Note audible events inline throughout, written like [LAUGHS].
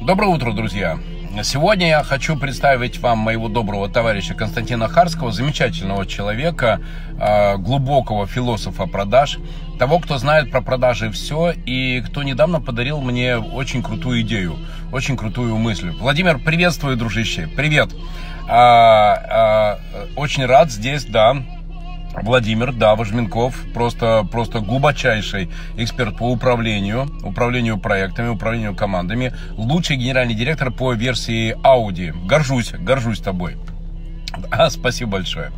Доброе утро, друзья! Сегодня я хочу представить вам моего доброго товарища Константина Харского, замечательного человека, а, глубокого философа продаж, того, кто знает про продажи все и кто недавно подарил мне очень крутую идею, очень крутую мысль. Владимир, приветствую, дружище, привет! А, а, очень рад здесь, да, Владимир, да, Вожменков, просто, просто глубочайший эксперт по управлению, управлению проектами, управлению командами, лучший генеральный директор по версии Audi. Горжусь, горжусь тобой. [LAUGHS] А, спасибо большое.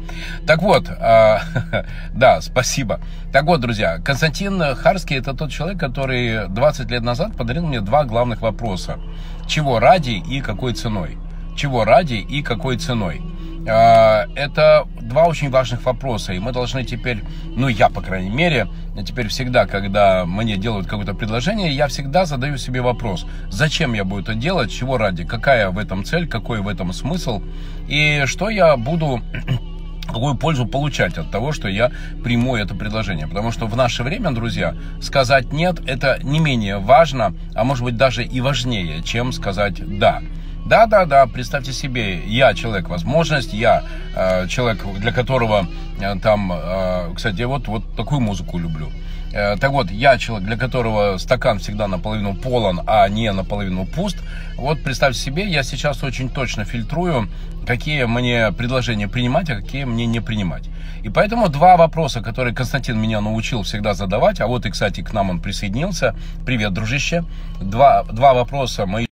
Так вот, а, [LAUGHS] да, спасибо. Так вот, друзья, Константин Харский это тот человек, который 20 лет назад подарил мне два главных вопроса. Чего ради и какой ценой? Чего ради и какой ценой? А, это два очень важных вопроса, и мы должны теперь, ну я, по крайней мере, теперь всегда, когда мне делают какое-то предложение, я всегда задаю себе вопрос, зачем я буду это делать, чего ради, какая в этом цель, какой в этом смысл, и что я буду [CLEARS THROAT] какую пользу получать от того, что я приму это предложение. Потому что в наше время, друзья, сказать «нет» — это не менее важно, а может быть даже и важнее, чем сказать «да». Да, да, да, представьте себе, я человек возможность, я э, человек, для которого э, там, э, кстати, вот, вот такую музыку люблю. Э, так вот, я человек, для которого стакан всегда наполовину полон, а не наполовину пуст. Вот представьте себе, я сейчас очень точно фильтрую, какие мне предложения принимать, а какие мне не принимать. И поэтому два вопроса, которые Константин меня научил всегда задавать, а вот и, кстати, к нам он присоединился. Привет, дружище. Два, два вопроса мои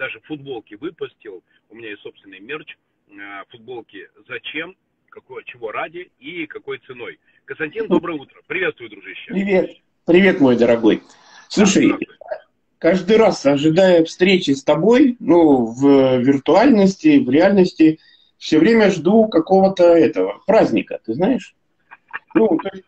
даже футболки выпустил, у меня есть собственный мерч, э, футболки «Зачем?», какой, чего ради и какой ценой. Константин, доброе утро. Приветствую, дружище. Привет. Привет, мой дорогой. Слушай, каждый раз, ожидая встречи с тобой, ну, в виртуальности, в реальности, все время жду какого-то этого праздника, ты знаешь? Ну, то есть,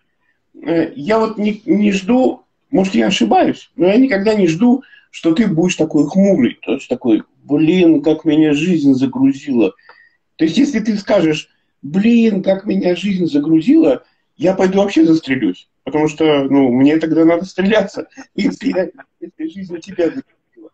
э, я вот не, не жду, может, я ошибаюсь, но я никогда не жду что ты будешь такой хмурый, то есть такой, блин, как меня жизнь загрузила. То есть если ты скажешь, блин, как меня жизнь загрузила, я пойду вообще застрелюсь. Потому что, ну, мне тогда надо стреляться, [LAUGHS] если, я, если жизнь тебя загрузила.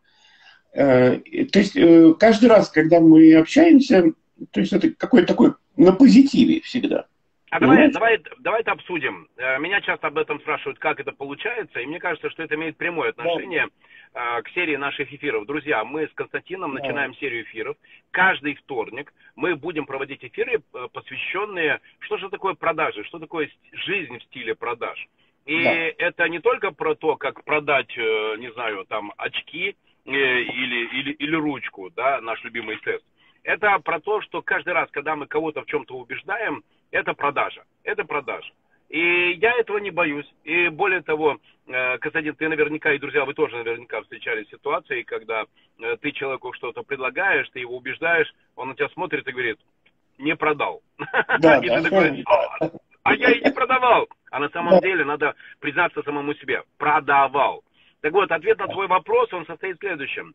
Э, то есть э, каждый раз, когда мы общаемся, то есть это какой-то такой на позитиве всегда. А давай, давай, давай это обсудим. Э, меня часто об этом спрашивают, как это получается, и мне кажется, что это имеет прямое отношение да к серии наших эфиров. Друзья, мы с Константином да. начинаем серию эфиров. Каждый вторник мы будем проводить эфиры, э, посвященные, что же такое продажи, что такое жизнь в стиле продаж. И да. это не только про то, как продать, э, не знаю, там, очки э, или, или, или ручку, да, наш любимый тест. Это про то, что каждый раз, когда мы кого-то в чем-то убеждаем, это продажа. Это продажа. И я этого не боюсь. И более того, э, Константин, ты наверняка, и друзья, вы тоже наверняка встречались с ситуацией, когда э, ты человеку что-то предлагаешь, ты его убеждаешь, он на тебя смотрит и говорит, не продал. Да, [LAUGHS] и ты такой, а я и не продавал. А на самом деле надо признаться самому себе, продавал. Так вот, ответ на твой вопрос, он состоит в следующем.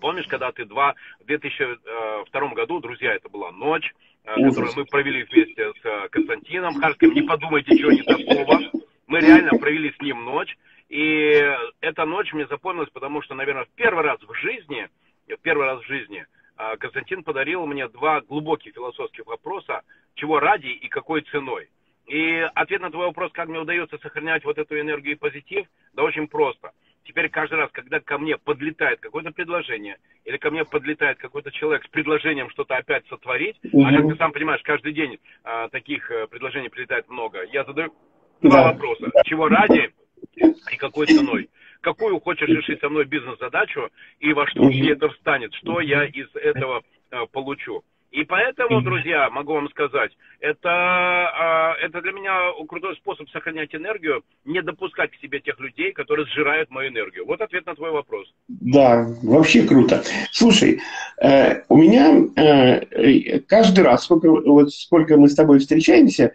Помнишь, когда ты два, в 2002 году, друзья, это была ночь, Э, которую мы провели вместе с э, Константином Харским. Не подумайте, чего не такого. Мы реально провели с ним ночь. И эта ночь мне запомнилась, потому что, наверное, в первый раз в жизни, в первый раз в жизни э, Константин подарил мне два глубоких философских вопроса, чего ради и какой ценой. И ответ на твой вопрос, как мне удается сохранять вот эту энергию и позитив, да очень просто – Теперь каждый раз, когда ко мне подлетает какое-то предложение, или ко мне подлетает какой-то человек с предложением что-то опять сотворить, угу. а как ты сам понимаешь, каждый день а, таких а, предложений прилетает много, я задаю два да. вопроса. Чего ради и какой ценой? Какую хочешь решить со мной бизнес-задачу и во что мне это встанет? Что я из этого а, получу? И поэтому, друзья, могу вам сказать, это, а, это для меня крутой способ сохранять энергию, не допускать к себе тех людей, которые сжирают мою энергию. Вот ответ на твой вопрос. Да, вообще круто. Слушай, э, у меня э, каждый раз, сколько, вот сколько мы с тобой встречаемся,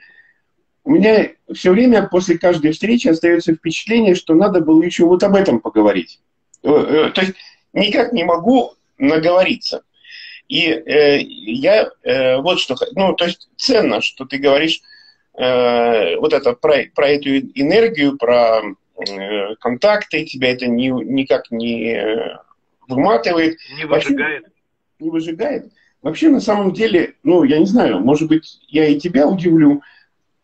у меня все время после каждой встречи остается впечатление, что надо было еще вот об этом поговорить. Э, то есть никак не могу наговориться. И э, я э, вот что, ну, то есть ценно, что ты говоришь э, вот это про, про эту энергию, про э, контакты, тебя это ни, никак не, выматывает. Не выжигает. Вообще, не выжигает. Вообще, на самом деле, ну, я не знаю, может быть, я и тебя удивлю.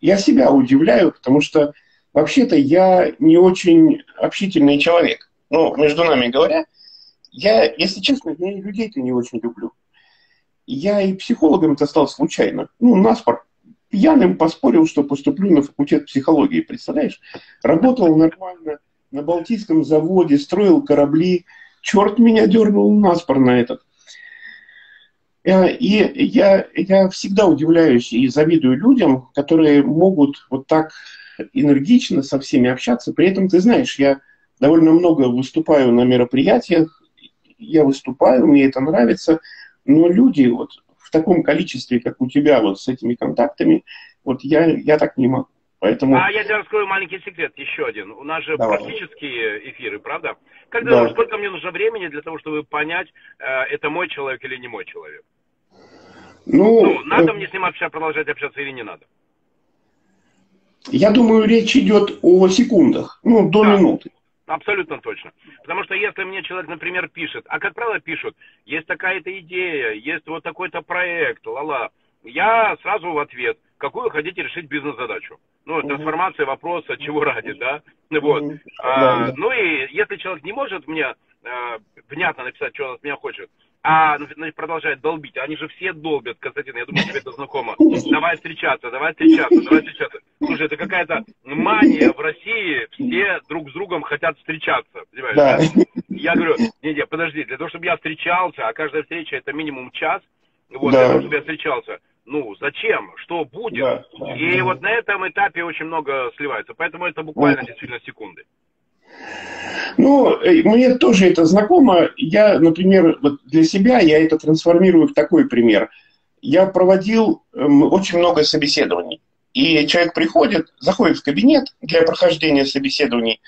Я себя удивляю, потому что вообще-то я не очень общительный человек. Ну, между нами говоря, я, если честно, я людей-то не очень люблю. Я и психологом-то стал случайно. Ну, наспор. Пьяным поспорил, что поступлю на факультет психологии, представляешь? Работал нормально на Балтийском заводе, строил корабли. Черт меня дернул наспор на этот. Э, и я, я всегда удивляюсь и завидую людям, которые могут вот так энергично со всеми общаться. При этом, ты знаешь, я довольно много выступаю на мероприятиях, я выступаю, мне это нравится, но люди вот в таком количестве, как у тебя, вот с этими контактами, вот я, я так не могу. Поэтому... А я тебе раскрою маленький секрет, еще один. У нас же Давай. практические эфиры, правда? Когда, да. Сколько мне нужно времени для того, чтобы понять, э, это мой человек или не мой человек? Ну, ну надо э... мне с ним общаться, продолжать общаться или не надо? Я думаю, речь идет о секундах, ну, до да. минуты. Абсолютно точно. Потому что если мне человек, например, пишет, а как правило пишут, есть такая-то идея, есть вот такой-то проект, ла-ла, я сразу в ответ, какую хотите решить бизнес-задачу. Ну, трансформация вопроса, чего ради, да? Вот. А, ну и если человек не может мне а, внятно написать, что он от меня хочет, а значит, продолжает долбить. Они же все долбят, Константин, я думаю, тебе это знакомо. Давай встречаться, давай встречаться, давай встречаться. Слушай, это какая-то мания в России, все друг с другом хотят встречаться, понимаешь? Да. Я говорю, не-не, подожди, для того, чтобы я встречался, а каждая встреча это минимум час, вот, да. для того, чтобы я встречался, ну, зачем, что будет. Да, и вот на этом этапе очень много сливается, поэтому это буквально действительно секунды. Ну, э, мне тоже это знакомо. Я, например, вот для себя я это трансформирую в такой пример. Я проводил эм, очень много собеседований. И человек приходит, заходит в кабинет для прохождения собеседований,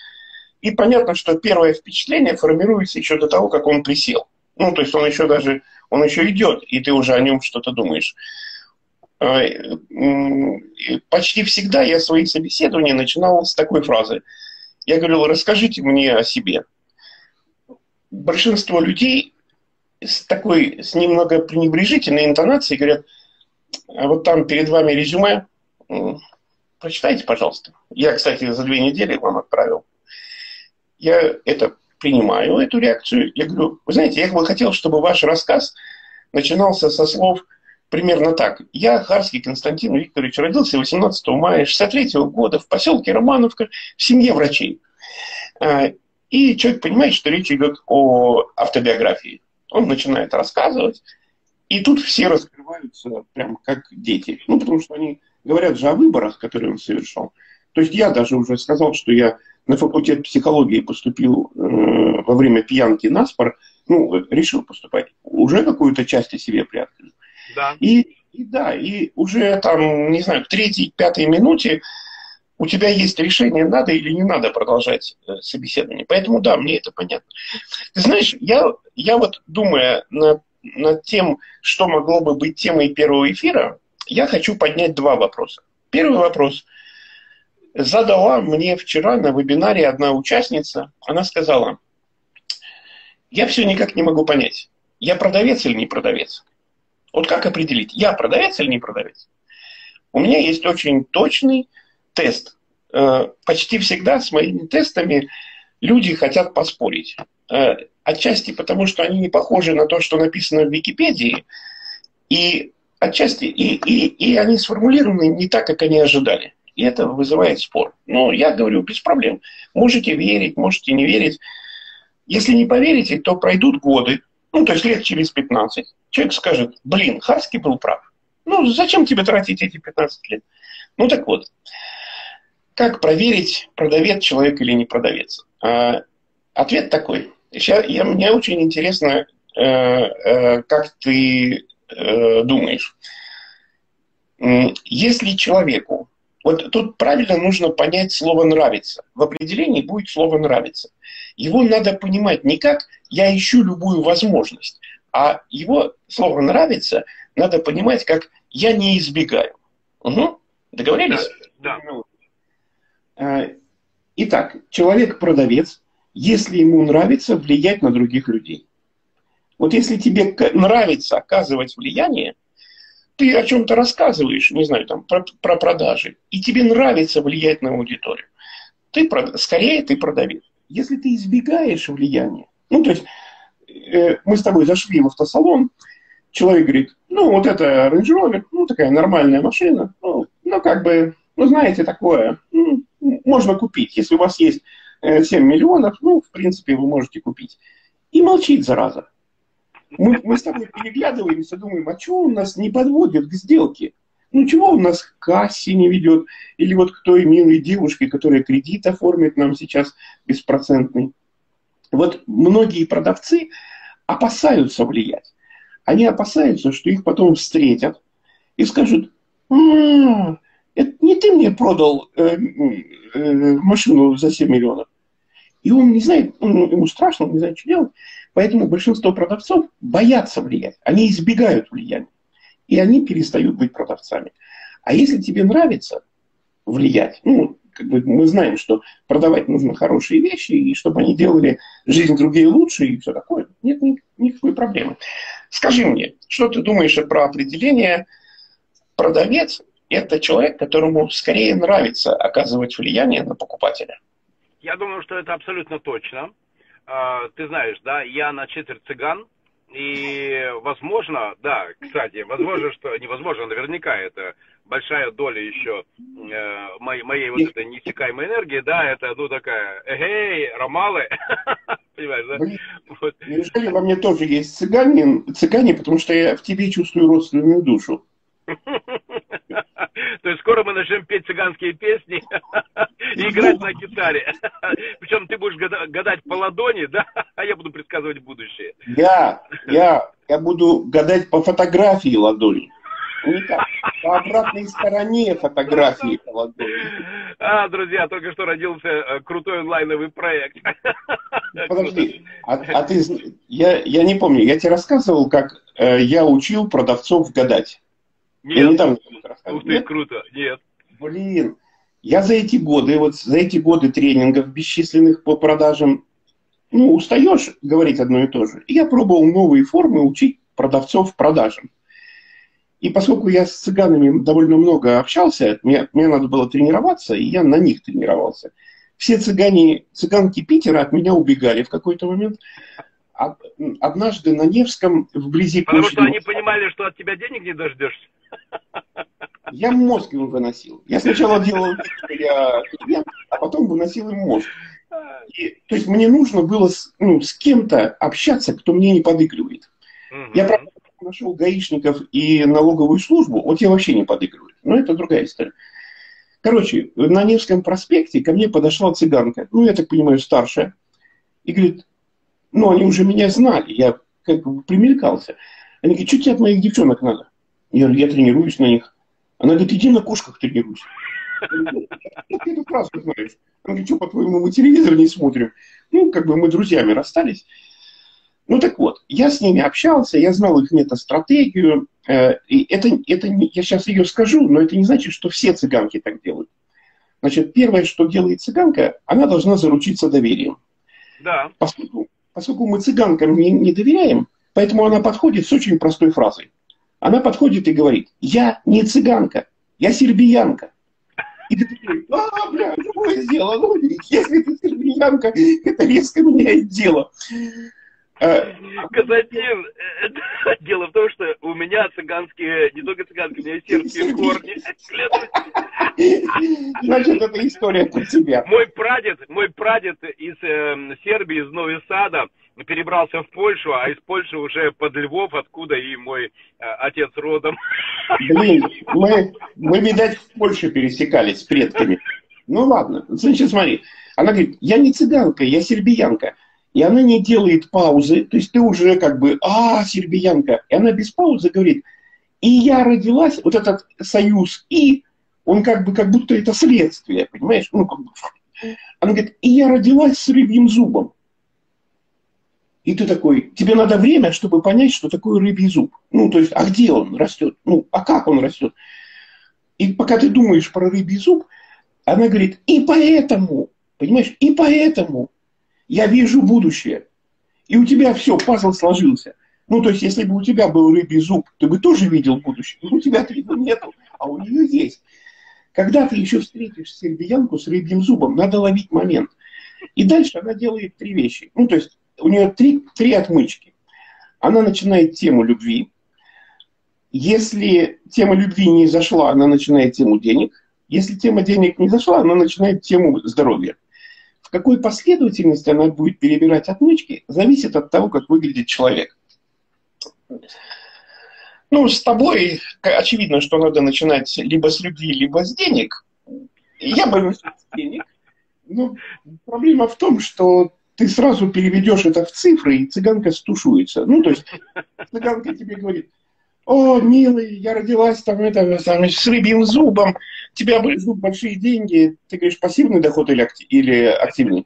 и понятно, что первое впечатление формируется еще до того, как он присел. Ну, то есть он еще даже, он еще идет, и ты уже о нем что-то думаешь. А, почти всегда я свои собеседования начинал с такой фразы – я говорил, расскажите мне о себе. Большинство людей с такой, с немного пренебрежительной интонацией говорят, а вот там перед вами резюме, прочитайте, пожалуйста. Я, кстати, за две недели вам отправил. Я это принимаю, эту реакцию. Я говорю, вы знаете, я бы хотел, чтобы ваш рассказ начинался со слов – примерно так. Я, Харский Константин Викторович, родился 18 мая 63 года в поселке Романовка в семье врачей. А, и человек понимает, что речь идет о автобиографии. Он начинает рассказывать, и тут все раскрываются прям как дети. Ну, потому что они говорят же о выборах, которые он совершал. То есть я даже уже сказал, что я на факультет психологии поступил э, во время пьянки на спор, ну, решил поступать. Уже какую-то часть о себе приоткрыл. Да. И, и да, и уже там, не знаю, к третьей, пятой минуте у тебя есть решение, надо или не надо продолжать э, собеседование. Поэтому да, мне это понятно. Ты знаешь, я, я вот думая над, над тем, что могло бы быть темой первого эфира, я хочу поднять два вопроса. Первый вопрос задала мне вчера на вебинаре одна участница. Она сказала, я все никак не могу понять, я продавец или не продавец. Вот как определить, я продавец или не продавец? У меня есть очень точный тест. Э, почти всегда с моими тестами люди хотят поспорить. Э, отчасти потому, что они не похожи на то, что написано в Википедии, и отчасти и, и, и они сформулированы не так, как они ожидали. И это вызывает спор. Но я говорю, без проблем. Можете верить, можете не верить. Если не поверите, то пройдут годы, ну, то есть лет через 15, человек скажет, блин, Харский был прав. Ну, зачем тебе тратить эти 15 лет? Ну, так вот, как проверить, продавец человек или не продавец? А, ответ такой. Сейчас, я, мне очень интересно, э, э, как ты э, думаешь. Если человеку, вот тут правильно нужно понять слово «нравится». В определении будет слово «нравится». Его надо понимать не как «я ищу любую возможность», а его слово «нравится» надо понимать как «я не избегаю». Угу. Договорились? Да. да. Итак, человек-продавец, если ему нравится влиять на других людей. Вот если тебе нравится оказывать влияние, ты о чем-то рассказываешь, не знаю, там, про, про продажи, и тебе нравится влиять на аудиторию, ты, скорее ты продавец. Если ты избегаешь влияния, ну, то есть э, мы с тобой зашли в автосалон, человек говорит, ну, вот это Range Rover, ну, такая нормальная машина, ну, ну как бы, ну, знаете, такое, ну, можно купить. Если у вас есть 7 э, миллионов, ну, в принципе, вы можете купить. И молчит, зараза. Мы, мы с тобой переглядываемся, думаем, а что он нас не подводит к сделке? Ну, чего он нас к кассе не ведет? Или вот к той милой девушке, которая кредит оформит нам сейчас беспроцентный. Вот многие продавцы опасаются влиять. Они опасаются, что их потом встретят и скажут, это не ты мне продал э, э, машину за 7 миллионов. И он не знает, он, ему страшно, он не знает, что делать. Поэтому большинство продавцов боятся влиять. Они избегают влияния. И они перестают быть продавцами. А если тебе нравится влиять, ну, как бы мы знаем, что продавать нужно хорошие вещи, и чтобы они делали жизнь другие лучше и все такое, нет ни, никакой проблемы. Скажи мне, что ты думаешь про определение продавец – это человек, которому скорее нравится оказывать влияние на покупателя? Я думаю, что это абсолютно точно. А, ты знаешь, да, я на четверть цыган, и возможно, да, кстати, возможно, что невозможно, наверняка это большая доля еще э, моей, моей вот этой неиссякаемой энергии, да, это, ну, такая, эй, ромалы, [LAUGHS] понимаешь, да? Вот. Неужели во мне тоже есть цыгане, цыгане, потому что я в тебе чувствую родственную душу. [LAUGHS] [LAUGHS] То есть скоро мы начнем петь цыганские песни [LAUGHS] и играть на гитаре. [LAUGHS] Причем ты будешь гадать по ладони, да, а я буду предсказывать будущее. Я, я, я буду гадать по фотографии ладони. Никак. По обратной стороне фотографии по ладони. А, друзья, только что родился э, крутой онлайновый проект. Подожди, а, а ты, я, я не помню, я тебе рассказывал, как э, я учил продавцов гадать. Нет. Я недавно Ух ты, Нет? круто. Нет. Блин, я за эти годы, вот за эти годы тренингов бесчисленных по продажам, ну, устаешь говорить одно и то же. И я пробовал новые формы учить продавцов продажам. И поскольку я с цыганами довольно много общался, мне, мне надо было тренироваться, и я на них тренировался. Все цыгане, цыганки Питера от меня убегали в какой-то момент. Однажды на Невском, вблизи Потому площади... что они понимали, что от тебя денег не дождешься. [LAUGHS] Я мозг им выносил. Я сначала делал вид, что я клиент, а потом выносил им мозг. И, то есть мне нужно было с, ну, с кем-то общаться, кто мне не подыгрывает. Угу. Я, правда, нашел гаишников и налоговую службу, вот я вообще не подыгрываю. Но это другая история. Короче, на Невском проспекте ко мне подошла цыганка, ну, я так понимаю, старшая, и говорит, ну, они уже меня знали, я как бы примелькался. Они говорят, что тебе от моих девчонок надо? Я говорю, я тренируюсь на них. Она говорит, иди на кошках тренируйся. Ты эту фразу знаешь. Она говорит, что, по-твоему, мы телевизор не смотрим? Ну, как бы мы друзьями расстались. Ну так вот, я с ними общался, я знал их метастратегию. Э, и это, это я сейчас ее скажу, но это не значит, что все цыганки так делают. Значит, первое, что делает цыганка, она должна заручиться доверием. Да. Поскольку, поскольку мы цыганкам не, не доверяем, поэтому она подходит с очень простой фразой. Она подходит и говорит, я не цыганка, я сербиянка. И ты такой, а, бля, другое дело. Ну, если ты сербиянка, это резко меняет дело. Э, Казатин, [LAUGHS] дело в том, что у меня цыганские, не только цыганские, у меня сербские корни. Значит, это история про тебя. Мой прадед, мой прадед из э, Сербии, из Нового Сада, перебрался в Польшу, а из Польши уже под Львов, откуда и мой э, отец родом. Блин, мы, мы, видать, в Польше пересекались с предками. Ну ладно, значит, смотри. Она говорит, я не цыганка, я сербиянка. И она не делает паузы, то есть ты уже как бы, а, сербиянка. И она без паузы говорит, и я родилась, вот этот союз «и», он как бы, как будто это следствие, понимаешь? Ну, как бы. Она говорит, и я родилась с рыбьим зубом. И ты такой, тебе надо время, чтобы понять, что такое рыбий зуб. Ну, то есть, а где он растет? Ну, а как он растет? И пока ты думаешь про рыбий зуб, она говорит, и поэтому, понимаешь, и поэтому я вижу будущее. И у тебя все, пазл сложился. Ну, то есть, если бы у тебя был рыбий зуб, ты бы тоже видел будущее. Но у тебя-то [LAUGHS] его нету, а у нее есть. Когда ты еще встретишь сербиянку с рыбьим зубом, надо ловить момент. И дальше она делает три вещи. Ну, то есть, у нее три, три отмычки. Она начинает тему любви. Если тема любви не зашла, она начинает тему денег. Если тема денег не зашла, она начинает тему здоровья. В какой последовательности она будет перебирать отмычки, зависит от того, как выглядит человек. Ну, с тобой очевидно, что надо начинать либо с любви, либо с денег. Я бы начал с денег. Но проблема в том, что ты сразу переведешь это в цифры, и цыганка стушуется. Ну, то есть [LAUGHS] цыганка тебе говорит, о, милый, я родилась там, это, там с рыбьим зубом, тебя ждут большие деньги. Ты говоришь, пассивный доход или, актив, или активный?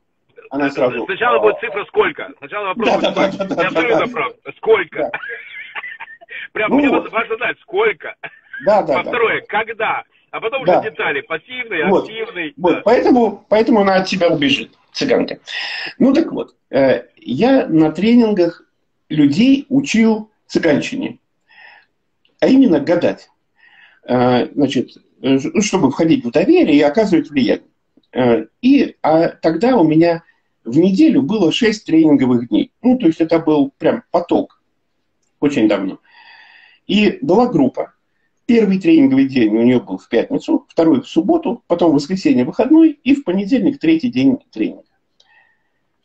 Она сразу... Сначала будет цифра сколько? Сначала вопрос да, да, да, да, да, да, вопрос. Сколько? Да. [LAUGHS] Прям ну, важно знать, сколько. Да, да, второе, да. когда? А потом да. уже детали, пассивный, вот. активный. Вот. Да. Поэтому, поэтому она от тебя убежит, цыганка. Ну так вот, э, я на тренингах людей учил цыганщине, а именно гадать. Э, значит, э, чтобы входить в доверие и оказывать влияние. Э, и а тогда у меня в неделю было 6 тренинговых дней. Ну, то есть это был прям поток. Очень давно. И была группа. Первый тренинговый день у нее был в пятницу, второй в субботу, потом в воскресенье выходной и в понедельник третий день тренинга.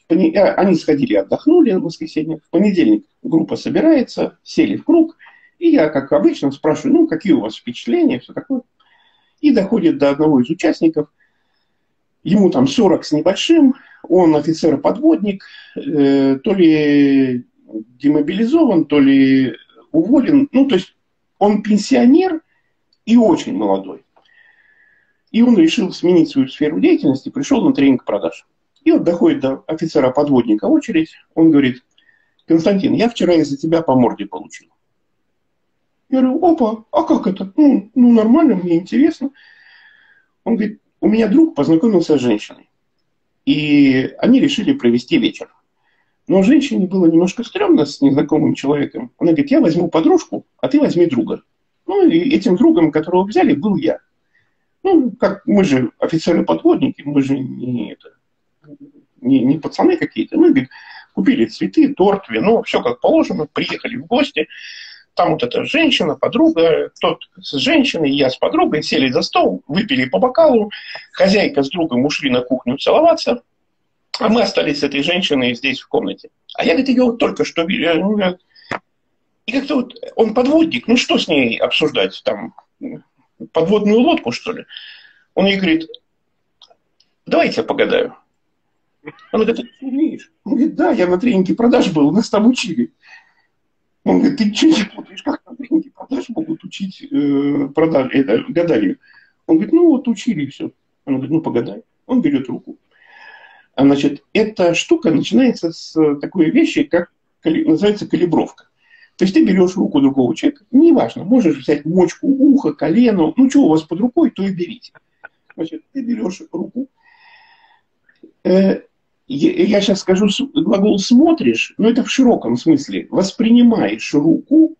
Э, они сходили, отдохнули в воскресенье. В понедельник группа собирается, сели в круг, и я, как обычно, спрашиваю, ну, какие у вас впечатления, все такое. И доходит до одного из участников, ему там 40 с небольшим, он офицер-подводник, э, то ли демобилизован, то ли уволен. Ну, то есть он пенсионер и очень молодой. И он решил сменить свою сферу деятельности, пришел на тренинг продаж. И вот доходит до офицера-подводника очередь, он говорит, Константин, я вчера из-за тебя по морде получил. Я говорю, опа, а как это? Ну, ну нормально, мне интересно. Он говорит, у меня друг познакомился с женщиной. И они решили провести вечер. Но женщине было немножко стрёмно с незнакомым человеком. Она говорит, я возьму подружку, а ты возьми друга. Ну, и этим другом, которого взяли, был я. Ну, как мы же офицеры-подводники, мы же не, это, не, не пацаны какие-то. Мы, говорит, купили цветы, торт, вино, все как положено, приехали в гости. Там вот эта женщина, подруга, тот с женщиной, я с подругой, сели за стол, выпили по бокалу, хозяйка с другом ушли на кухню целоваться, а мы остались с этой женщиной здесь в комнате. А я, говорит, ее вот только что видел. И как-то вот он подводник, ну что с ней обсуждать там? Подводную лодку, что ли? Он ей говорит, давайте я погадаю. Она говорит, ты умеешь? Он говорит, да, я на тренинге продаж был, нас там учили. Он говорит, ты что не путаешь, как на тренинге продаж могут учить э, продаж, это, гаданию? Он говорит, ну вот учили и все. Он говорит, ну погадай. Он берет руку. Значит, эта штука начинается с такой вещи, как называется калибровка. То есть ты берешь руку другого человека, неважно, можешь взять мочку уха, колено, ну что у вас под рукой, то и берите. Значит, ты берешь руку, э, я сейчас скажу глагол «смотришь», но это в широком смысле. Воспринимаешь руку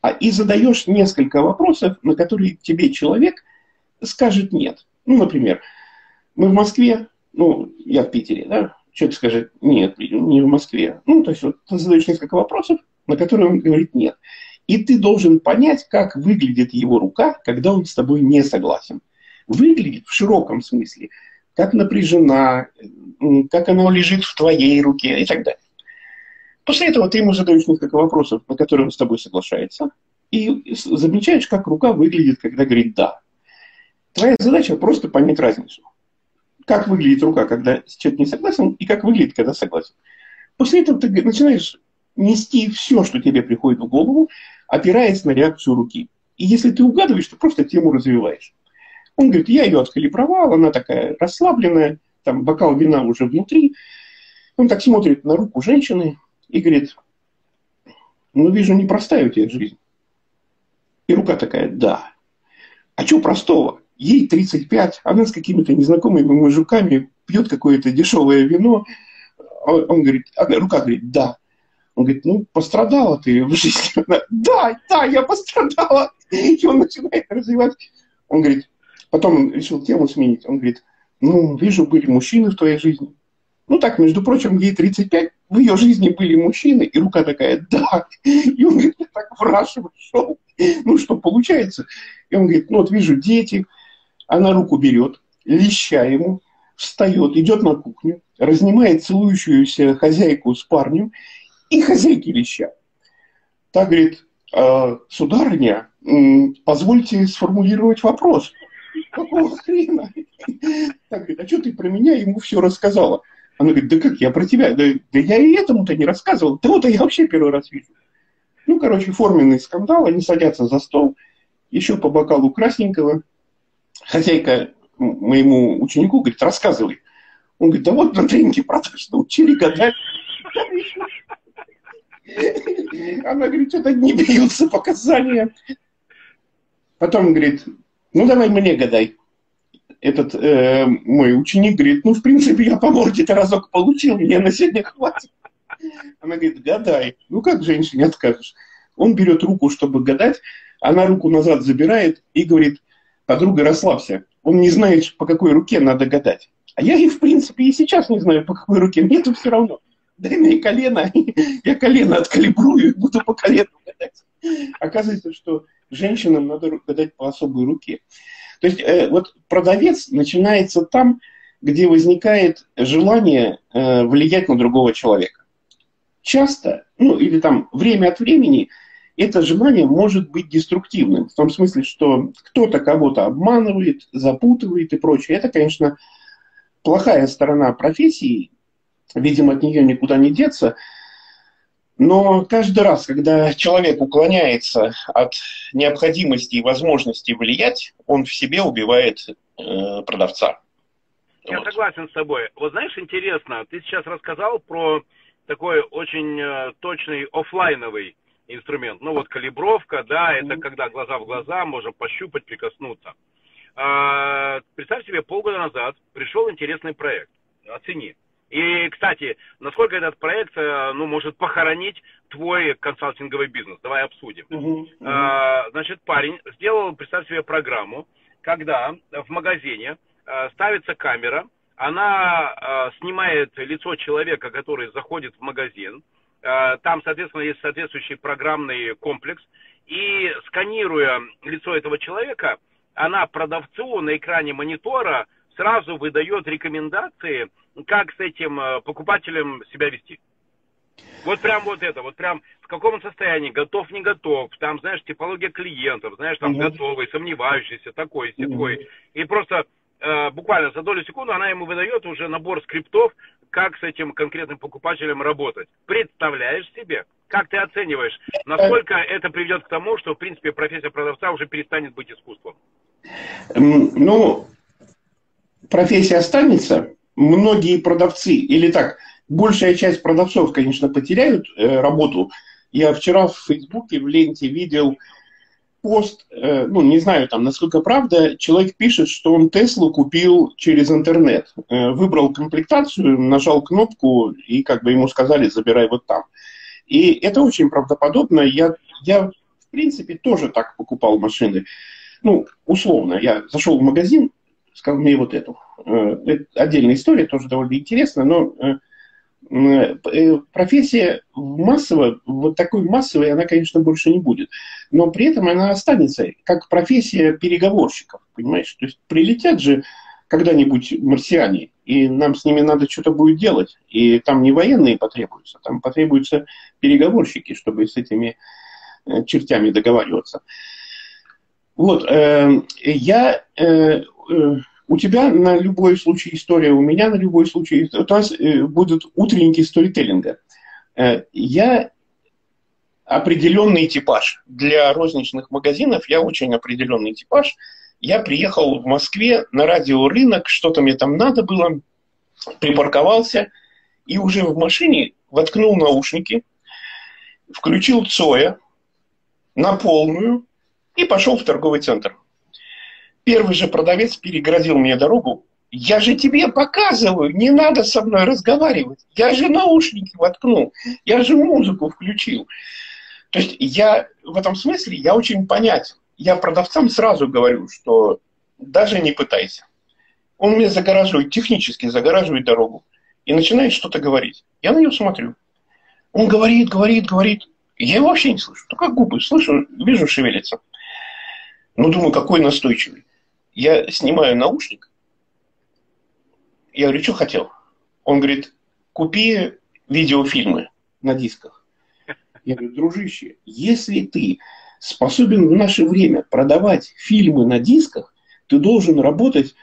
а, и задаешь несколько вопросов, на которые тебе человек скажет «нет». Ну, например, мы в Москве, ну, я в Питере, да, человек скажет, нет, не в Москве. Ну, то есть вот ты задаешь несколько вопросов, на которые он говорит нет. И ты должен понять, как выглядит его рука, когда он с тобой не согласен. Выглядит в широком смысле, как напряжена, как она лежит в твоей руке и так далее. После этого ты ему задаешь несколько вопросов, на которые он с тобой соглашается, и замечаешь, как рука выглядит, когда говорит «да». Твоя задача просто понять разницу как выглядит рука, когда человек не согласен, и как выглядит, когда согласен. После этого ты начинаешь нести все, что тебе приходит в голову, опираясь на реакцию руки. И если ты угадываешь, то просто тему развиваешь. Он говорит, я ее откалибровал, она такая расслабленная, там бокал вина уже внутри. Он так смотрит на руку женщины и говорит, ну, вижу, непростая у тебя жизнь. И рука такая, да. А что простого? Ей 35, она с какими-то незнакомыми мужиками пьет какое-то дешевое вино. Он говорит, рука говорит, да. Он говорит, ну, пострадала ты в жизни. [LAUGHS] Она, да, да, я пострадала. И он начинает развивать. Он говорит, потом он решил тему сменить. Он говорит, ну, вижу, были мужчины в твоей жизни. Ну так, между прочим, ей 35, в ее жизни были мужчины, и рука такая, да. И он говорит, я так в вошел. Ну что получается? И он говорит, ну вот вижу дети. Она руку берет, леща ему, встает, идет на кухню, разнимает целующуюся хозяйку с парнем и хозяйки леща. Так говорит, «А, сударыня, позвольте сформулировать вопрос. Какого хрена? Так говорит, а что ты про меня ему все рассказала? Она говорит, да как, я про тебя, да, да я и этому-то не рассказывал, того-то я вообще первый раз вижу. Ну, короче, форменный скандал, они садятся за стол, еще по бокалу красненького. Хозяйка моему ученику говорит, рассказывай. Он говорит, да вот на тренинге продаж научили гадать. Она говорит, что-то не бьются показания. Потом говорит, ну давай мне гадай этот э, мой ученик говорит, ну, в принципе, я по морде-то разок получил, мне на сегодня хватит. Она говорит, гадай. Ну, как женщине откажешь? Он берет руку, чтобы гадать, она руку назад забирает и говорит, подруга, расслабься. Он не знает, по какой руке надо гадать. А я и, в принципе, и сейчас не знаю, по какой руке. Мне тут все равно. Дай мне колено, [LAUGHS] я колено откалибрую и буду по колену гадать. Оказывается, что женщинам надо гадать по особой руке. То есть э, вот продавец начинается там, где возникает желание э, влиять на другого человека. Часто, ну или там время от времени, это желание может быть деструктивным. В том смысле, что кто-то кого-то обманывает, запутывает и прочее. Это, конечно, плохая сторона профессии. Видимо, от нее никуда не деться. Но каждый раз, когда человек уклоняется от необходимости и возможности влиять, он в себе убивает э, продавца. Я вот. согласен с тобой. Вот знаешь, интересно, ты сейчас рассказал про такой очень э, точный офлайновый инструмент. Ну вот калибровка, да, это когда глаза в глаза, можно пощупать, прикоснуться. А, представь себе, полгода назад пришел интересный проект. Оцени. И, кстати, насколько этот проект э, ну, может похоронить твой консалтинговый бизнес? Давай обсудим. Uh-huh, uh-huh. А, значит, парень сделал, представь себе, программу, когда в магазине а, ставится камера, она а, снимает лицо человека, который заходит в магазин. А, там, соответственно, есть соответствующий программный комплекс. И сканируя лицо этого человека, она продавцу на экране монитора сразу выдает рекомендации, как с этим э, покупателем себя вести. Вот прям вот это, вот прям в каком он состоянии, готов, не готов, там, знаешь, типология клиентов, знаешь, там, угу. готовый, сомневающийся, такой, сякой. Угу. И просто э, буквально за долю секунды она ему выдает уже набор скриптов, как с этим конкретным покупателем работать. Представляешь себе? Как ты оцениваешь, насколько это приведет к тому, что, в принципе, профессия продавца уже перестанет быть искусством? Ну, профессия останется, многие продавцы, или так, большая часть продавцов, конечно, потеряют э, работу. Я вчера в Фейсбуке, в ленте видел пост, э, ну, не знаю там, насколько правда, человек пишет, что он Теслу купил через интернет. Э, выбрал комплектацию, нажал кнопку, и как бы ему сказали, забирай вот там. И это очень правдоподобно. Я, я в принципе, тоже так покупал машины. Ну, условно, я зашел в магазин, сказал мне вот эту. Э, это отдельная история, тоже довольно интересная, но профессия массовая, вот такой массовой она, конечно, больше не будет. Но при этом она останется как профессия переговорщиков, понимаешь? То есть прилетят же когда-нибудь марсиане, и нам с ними надо что-то будет делать. И там не военные потребуются, там потребуются переговорщики, чтобы с этими чертями договариваться. Вот, э, я э, у тебя на любой случай история, у меня на любой случай. У нас э, будут утренники сторителлинга. Э, я определенный типаж. Для розничных магазинов я очень определенный типаж. Я приехал в Москве на радиорынок, что-то мне там надо было, припарковался и уже в машине воткнул наушники, включил Цоя на полную и пошел в торговый центр. Первый же продавец переградил мне дорогу я же тебе показываю, не надо со мной разговаривать. Я же наушники воткнул, я же музыку включил. То есть я в этом смысле, я очень понятен. Я продавцам сразу говорю, что даже не пытайся. Он мне загораживает, технически загораживает дорогу и начинает что-то говорить. Я на него смотрю. Он говорит, говорит, говорит. Я его вообще не слышу. Только губы слышу, вижу, шевелится. Ну, думаю, какой настойчивый. Я снимаю наушник. Я говорю, что хотел? Он говорит, купи видеофильмы на дисках. Я говорю, дружище, если ты способен в наше время продавать фильмы на дисках, ты должен работать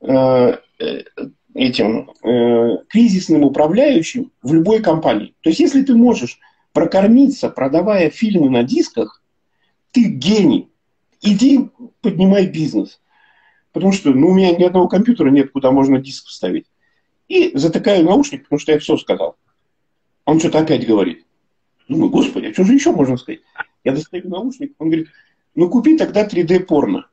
э, э этим э, кризисным управляющим в любой компании. То есть, если ты можешь прокормиться, продавая фильмы на дисках, ты гений. Иди поднимай бизнес. Потому что ну, у меня ни одного компьютера нет, куда можно диск вставить. И затыкаю наушник, потому что я все сказал. Он что-то опять говорит. Думаю, господи, а что же еще можно сказать? Я достаю наушник, он говорит, ну купи тогда 3D порно.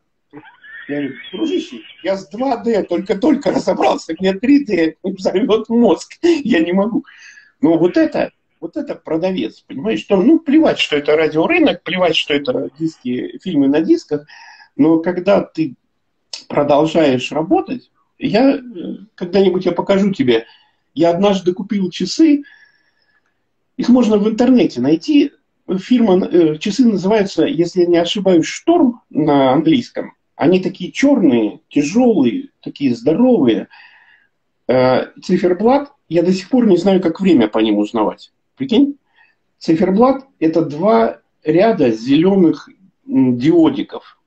Я говорю, дружище, я с 2D только-только разобрался, мне 3D взорвет мозг, я не могу. Но вот это, вот это продавец, понимаешь, что, ну, плевать, что это радиорынок, плевать, что это диски, фильмы на дисках, но когда ты продолжаешь работать, я, когда-нибудь я покажу тебе, я однажды купил часы, их можно в интернете найти, фирма, э, часы называются, если я не ошибаюсь, «Шторм» на английском. Они такие черные, тяжелые, такие здоровые. Э, циферблат, я до сих пор не знаю, как время по ним узнавать. Прикинь? Циферблат – это два ряда зеленых диодиков.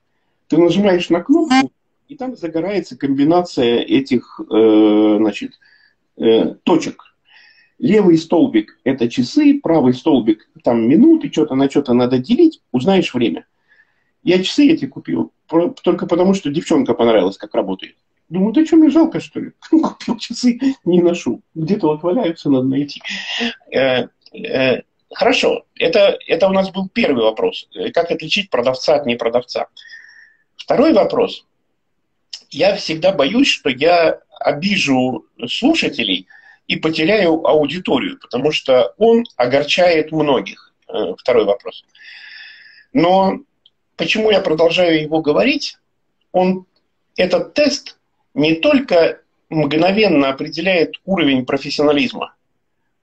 Ты нажимаешь на кнопку, и там загорается комбинация этих э, значит, э, точек. Левый столбик – это часы, правый столбик – там минуты, что-то на что-то надо делить, узнаешь время. Я часы эти купил только потому, что девчонка понравилась, как работает. Думаю, да что, мне жалко, что ли? [LAUGHS] Купил часы, не ношу. Где-то вот валяются, надо найти. Э, хорошо, это, это у нас был первый вопрос. Как отличить продавца от непродавца? Второй вопрос. Я всегда боюсь, что я обижу слушателей и потеряю аудиторию, потому что он огорчает многих. Э, второй вопрос. Но почему я продолжаю его говорить? Он, этот тест не только мгновенно определяет уровень профессионализма,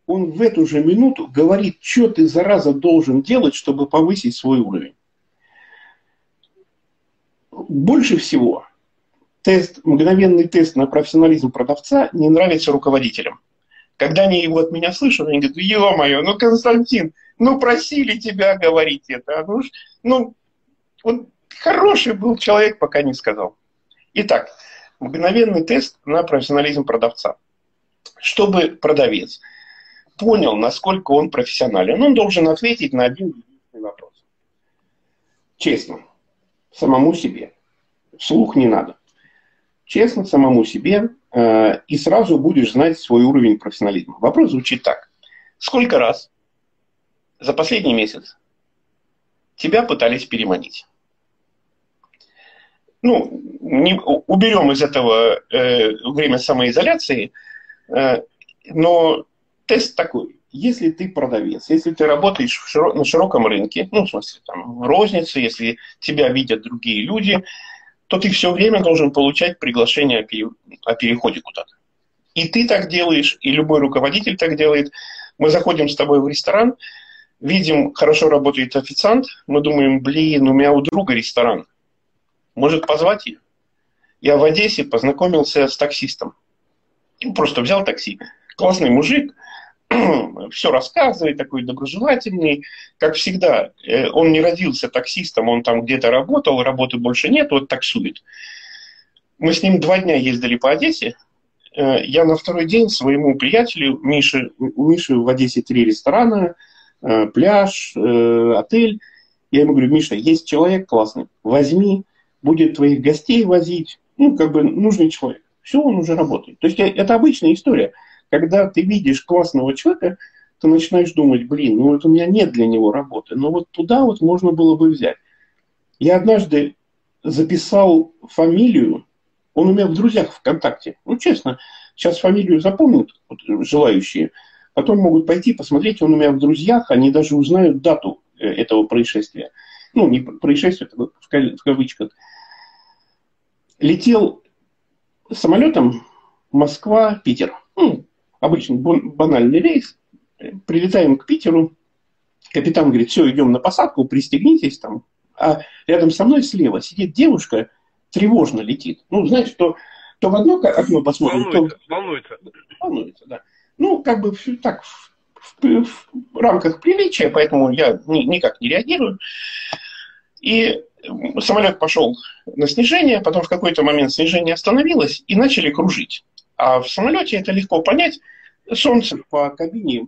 он в эту же минуту говорит, что ты, зараза, должен делать, чтобы повысить свой уровень. Больше всего тест, мгновенный тест на профессионализм продавца не нравится руководителям. Когда они его от меня слышат, они говорят, ё-моё, ну, Константин, ну, просили тебя говорить это. Ну, ну он хороший был человек, пока не сказал. Итак, мгновенный тест на профессионализм продавца. Чтобы продавец понял, насколько он профессионален, он должен ответить на один единственный вопрос. Честно, самому себе. Вслух не надо. Честно самому себе, э, и сразу будешь знать свой уровень профессионализма. Вопрос звучит так. Сколько раз за последний месяц тебя пытались переманить? ну, не, уберем из этого э, время самоизоляции, э, но тест такой. Если ты продавец, если ты работаешь в широ, на широком рынке, ну, в смысле, там, в рознице, если тебя видят другие люди, то ты все время должен получать приглашение о, пере, о переходе куда-то. И ты так делаешь, и любой руководитель так делает. Мы заходим с тобой в ресторан, видим, хорошо работает официант, мы думаем, блин, у меня у друга ресторан – может позвать ее? Я в Одессе познакомился с таксистом. Просто взял такси. Классный мужик, [CLEARS THROAT] все рассказывает, такой доброжелательный. Как всегда, э, он не родился таксистом, он там где-то работал, работы больше нет, вот таксует. Мы с ним два дня ездили по Одессе. Э, я на второй день своему приятелю, Мише, у Миши в Одессе три ресторана, э, пляж, отель. Я ему говорю, Миша, есть человек классный, возьми, будет твоих гостей возить, ну, как бы нужный человек. Все, он уже работает. То есть это обычная история. Когда ты видишь классного человека, ты начинаешь думать, блин, ну вот у меня нет для него работы, но вот туда вот можно было бы взять. Я однажды записал фамилию Он у меня в друзьях ВКонтакте. Ну, честно, сейчас фамилию запомнят вот, желающие, потом могут пойти посмотреть, он у меня в друзьях, они даже узнают дату э, этого происшествия. Ну, не происшествие, в кавычках. Летел самолетом Москва-Питер. Ну, обычный банальный рейс. Прилетаем к Питеру. Капитан говорит, все, идем на посадку, пристегнитесь там. А рядом со мной слева сидит девушка, тревожно летит. Ну, знаешь, что то в одно окно посмотрим, волнуется, то... Волнуется. Волнуется, да. Ну, как бы так, в, в, в рамках приличия, поэтому я ни, никак не реагирую. И самолет пошел на снижение, потом в какой-то момент снижение остановилось и начали кружить. А в самолете это легко понять. Солнце по кабине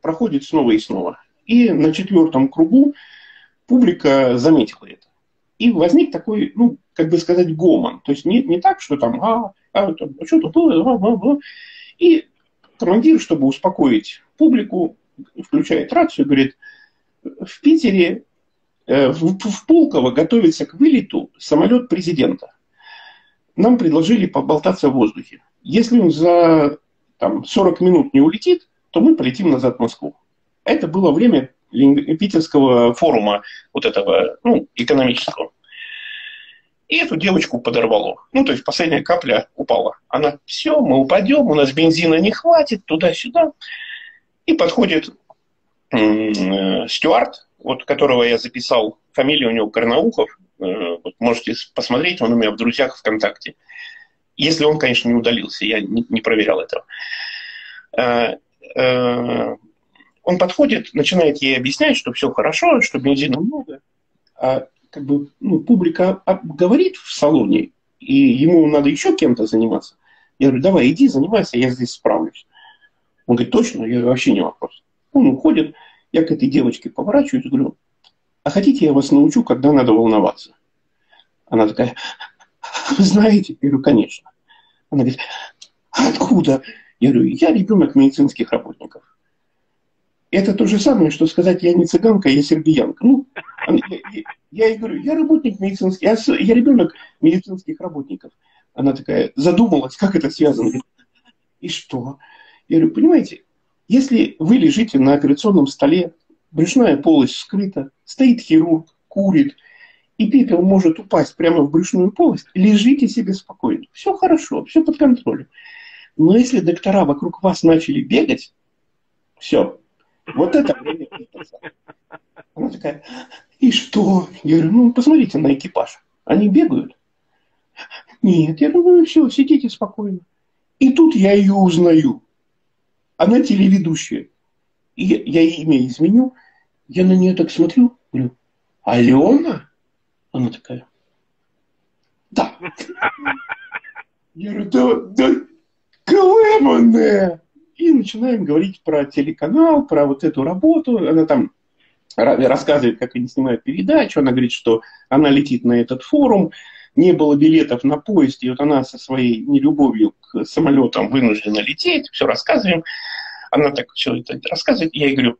проходит снова и снова. И на четвертом кругу публика заметила это. И возник такой, ну, как бы сказать, гомон. То есть не, не так, что там, а, а, а что тут было, а, а, а. И командир, чтобы успокоить публику, включает рацию, говорит, в Питере, э, в, в Пулково готовится к вылету самолет президента. Нам предложили поболтаться в воздухе. Если он за там, 40 минут не улетит, то мы полетим назад в Москву. Это было время питерского форума вот этого, ну, экономического. И эту девочку подорвало. Ну, то есть последняя капля упала. Она, все, мы упадем, у нас бензина не хватит, туда-сюда. И подходит э, Стюарт, вот которого я записал, фамилия у него Карнаухов, э, вот можете посмотреть, он у меня в друзьях ВКонтакте. Если он, конечно, не удалился, я не, не проверял этого. Э, э, он подходит, начинает ей объяснять, что все хорошо, что бензина много. А как бы ну, публика говорит в салоне, и ему надо еще кем-то заниматься. Я говорю, давай, иди, занимайся, я здесь справлюсь. Он говорит, точно? Я вообще не вопрос. Он уходит, я к этой девочке поворачиваюсь и говорю, а хотите, я вас научу, когда надо волноваться? Она такая, [LAUGHS] знаете? Я говорю, конечно. Она говорит, откуда? Я говорю, я ребенок медицинских работников. Это то же самое, что сказать, я не цыганка, я сербиянка. Ну, я ей говорю, я работник медицинский, я, я ребенок медицинских работников. Она такая задумалась, как это связано. И что? Я говорю, понимаете, если вы лежите на операционном столе, брюшная полость скрыта, стоит хирург, курит, и пепел может упасть прямо в брюшную полость, лежите себе спокойно. Все хорошо, все под контролем. Но если доктора вокруг вас начали бегать, все, вот это Она такая, и что? Я говорю, ну, посмотрите на экипаж. Они бегают? Нет, я говорю, ну, все, сидите спокойно. И тут я ее узнаю. Она телеведущая. И я, я имя изменю. Я на нее так смотрю, говорю, Алена? Она такая, да. Я говорю, да, да, Клэмоне! И начинаем говорить про телеканал, про вот эту работу. Она там рассказывает, как они снимают передачу. Она говорит, что она летит на этот форум. Не было билетов на поезд, и вот она со своей нелюбовью к самолетам вынуждена лететь. Все рассказываем. Она так все это рассказывает. Я ей говорю,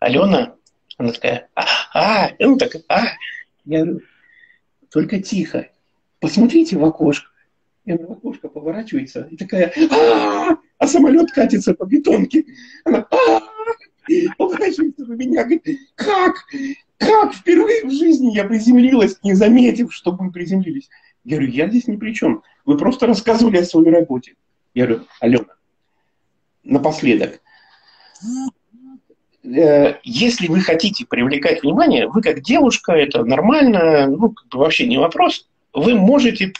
Алена, она такая, а, а, ну так, а. Я говорю, только тихо. Посмотрите в окошко. И она в окошко поворачивается и такая, а, а самолет катится по бетонке. Она поворачивается на меня, говорит, как? Как впервые в жизни я приземлилась, не заметив, что мы приземлились? Я говорю, я здесь ни при чем. Вы просто рассказывали о своей работе. Я говорю, Алена, напоследок, если вы хотите привлекать внимание, вы как девушка, это нормально, ну, вообще не вопрос, вы можете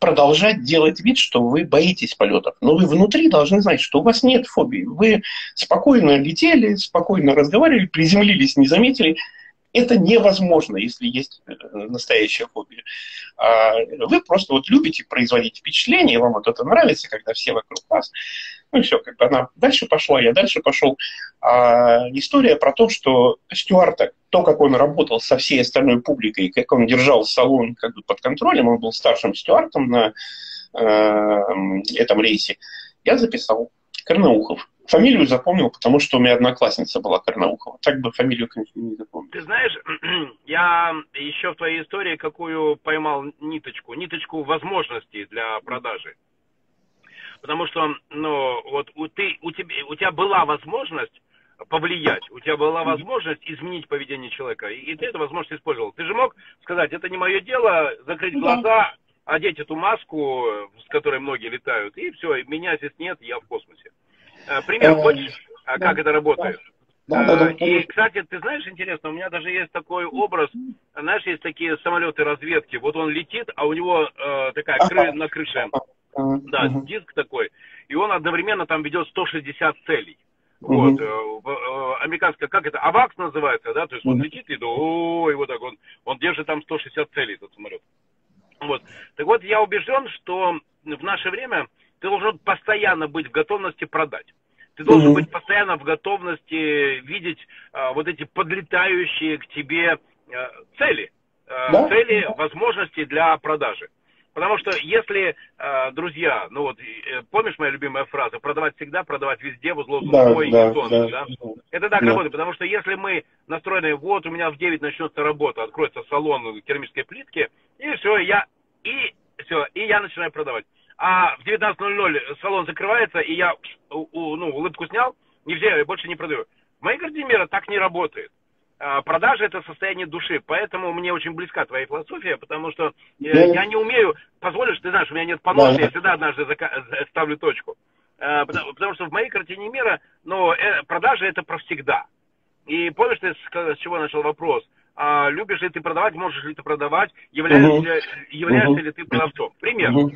продолжать делать вид, что вы боитесь полетов. Но вы внутри должны знать, что у вас нет фобии. Вы спокойно летели, спокойно разговаривали, приземлились, не заметили. Это невозможно, если есть э, настоящая фобия. А вы просто вот любите производить впечатление, вам вот это нравится, когда все вокруг вас. Ну и все, как бы она дальше пошла, я дальше пошел. А история про то, что Стюарта, то, как он работал со всей остальной публикой, как он держал салон как бы под контролем, он был старшим Стюартом на э, этом рейсе, я записал. Карнаухов. Фамилию запомнил, потому что у меня одноклассница была Карнаухова. Так бы фамилию, конечно, не запомнил. Ты знаешь, [CLEARS THROAT] я еще в твоей истории какую поймал ниточку, ниточку возможностей для продажи. Потому что, ну, вот у, ты, у, тебя, у тебя была возможность повлиять, у тебя была возможность изменить поведение человека, и, и ты эту возможность использовал. Ты же мог сказать, это не мое дело, закрыть глаза, одеть эту маску, с которой многие летают, и все, меня здесь нет, я в космосе. Э, пример э, хочешь, а как это работает? Да, да, да. И, кстати, ты знаешь, интересно, у меня даже есть такой образ, знаешь, есть такие самолеты разведки, вот он летит, а у него э, такая кры на крыше, да, диск такой, и он одновременно там ведет 160 целей. Вот, э, американская, как это, АВАКС называется, да, то есть он летит и, ой, вот так, он, он держит там 160 целей, этот самолет. Вот. Так вот, я убежден, что в наше время ты должен постоянно быть в готовности продать. Ты должен быть постоянно в готовности видеть а, вот эти подлетающие к тебе а, цели. А, да? Цели, возможности для продажи. Потому что если, друзья, ну вот, э, помнишь моя любимая фраза, продавать всегда, продавать везде, вот лозунг да, мой да, и да, да? Это так да. работает, потому что если мы настроены, вот у меня в 9 начнется работа, откроется салон керамической плитки, и все, я, и все, и я начинаю продавать а в 19.00 салон закрывается, и я ну, улыбку снял, не взял, я больше не продаю. В моей картине мира так не работает. А, продажа это состояние души, поэтому мне очень близка твоя философия, потому что я, э, я не умею, позволишь, ты знаешь, у меня нет поножа, да. я всегда однажды зака- ставлю точку. А, потому, потому что в моей картине мира, ну, э, продажа это про всегда. И помнишь, ты с, с чего начал вопрос? А, любишь ли ты продавать, можешь ли ты продавать, являешься, угу. являешься угу. ли ты продавцом? Пример. Угу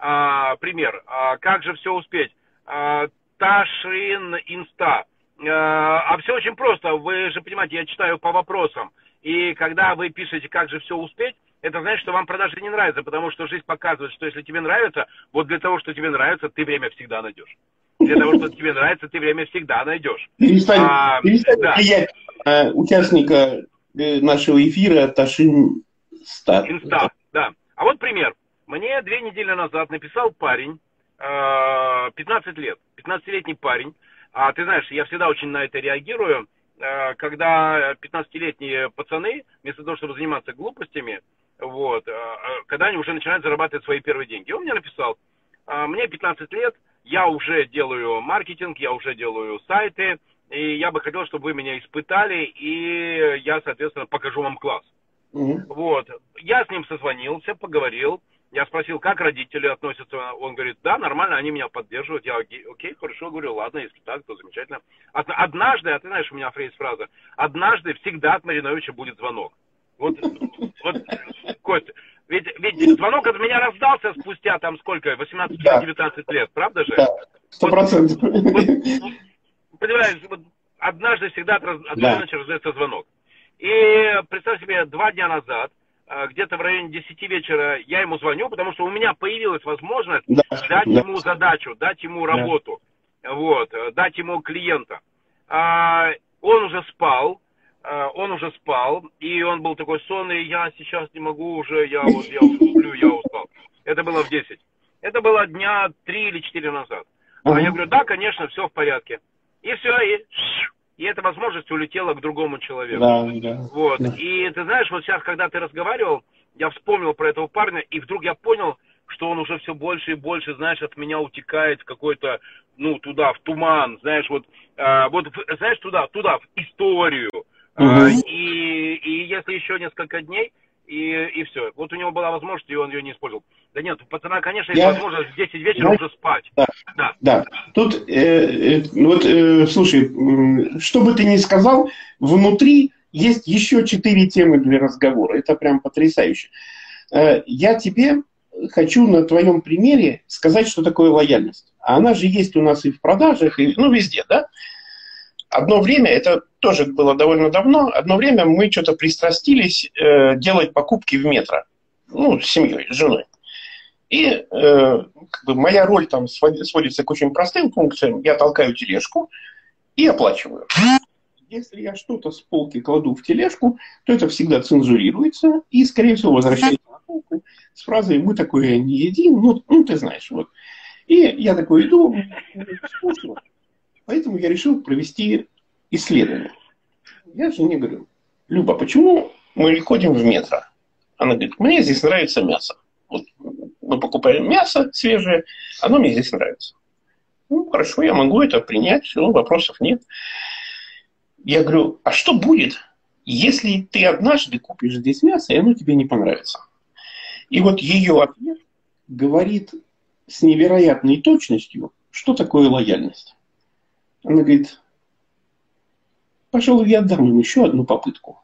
а, пример. А, как же все успеть? А, Ташин Инста. А, а все очень просто. Вы же понимаете, я читаю по вопросам. И когда вы пишете, как же все успеть, это значит, что вам продажи не нравятся, потому что жизнь показывает, что если тебе нравится, вот для того, что тебе нравится, ты время всегда найдешь. Для того, что тебе нравится, ты время всегда найдешь. Перестань, а, перестань да. влиять а, участника э, нашего эфира Ташин Инста. Инста, да. А вот пример. Мне две недели назад написал парень, 15 э, лет, 15-летний парень. А ты знаешь, я всегда очень на это реагирую, э, когда 15-летние пацаны, вместо того, чтобы заниматься глупостями, вот, э, когда они уже начинают зарабатывать свои первые деньги. Он мне написал, мне 15 лет, я уже делаю маркетинг, я уже делаю сайты, и я бы хотел, чтобы вы меня испытали, и я, соответственно, покажу вам класс. Mm-hmm. Вот. Я с ним созвонился, поговорил. Я спросил, как родители относятся. Он говорит, да, нормально, они меня поддерживают. Я, окей, хорошо, говорю, ладно, если так, то замечательно. Однажды, а ты знаешь, у меня фрейз фраза, однажды всегда от Мариновича будет звонок. Вот, вот, Костя, ведь, ведь звонок от меня раздался спустя там сколько, 18 или да. 19 лет, правда же? Да, сто процентов. Вот, вот, понимаешь, вот однажды всегда от, от да. Мариновича раздается звонок. И представь себе, два дня назад где-то в районе 10 вечера я ему звоню, потому что у меня появилась возможность да, дать да. ему задачу, дать ему работу, да. вот, э, дать ему клиента. А, он уже спал, а, он уже спал, и он был такой сонный, я сейчас не могу уже, я вот, я сплю, я устал. Это было в 10. Это было дня 3 или 4 назад. А я говорю, да, конечно, все в порядке. И все, и и эта возможность улетела к другому человеку. Да, да. Вот. Да. И ты знаешь, вот сейчас, когда ты разговаривал, я вспомнил про этого парня, и вдруг я понял, что он уже все больше и больше, знаешь, от меня утекает в какой-то, ну, туда, в туман, знаешь, вот, а, вот, знаешь, туда, туда, в историю. Угу. А, и, и если еще несколько дней, и, и все. Вот у него была возможность, и он ее не использовал. Да нет, у пацана, конечно, есть Я... возможность в 10 вечера Я... уже спать. Да, да. да. Тут, э, э, вот, э, слушай, что бы ты ни сказал, внутри есть еще четыре темы для разговора. Это прям потрясающе. Э, я тебе хочу на твоем примере сказать, что такое лояльность. А она же есть у нас и в продажах, и, ну, везде, да? Одно время, это тоже было довольно давно, одно время мы что-то пристрастились э, делать покупки в метро. Ну, с семьей, с женой. И э, как бы моя роль там сводится к очень простым функциям. Я толкаю тележку и оплачиваю. Если я что-то с полки кладу в тележку, то это всегда цензурируется и, скорее всего, возвращается на полку с фразой «мы такое не едим», ну, ну ты знаешь. Вот. И я такой иду, Поэтому я решил провести исследование. Я жене говорю, Люба, почему мы ходим в метро? Она говорит, мне здесь нравится мясо. Вот мы покупаем мясо свежее, оно мне здесь нравится. Ну, хорошо, я могу это принять, ну, вопросов нет. Я говорю, а что будет, если ты однажды купишь здесь мясо, и оно тебе не понравится? И вот ее ответ говорит с невероятной точностью, что такое лояльность. Она говорит, пожалуй, я дам им еще одну попытку.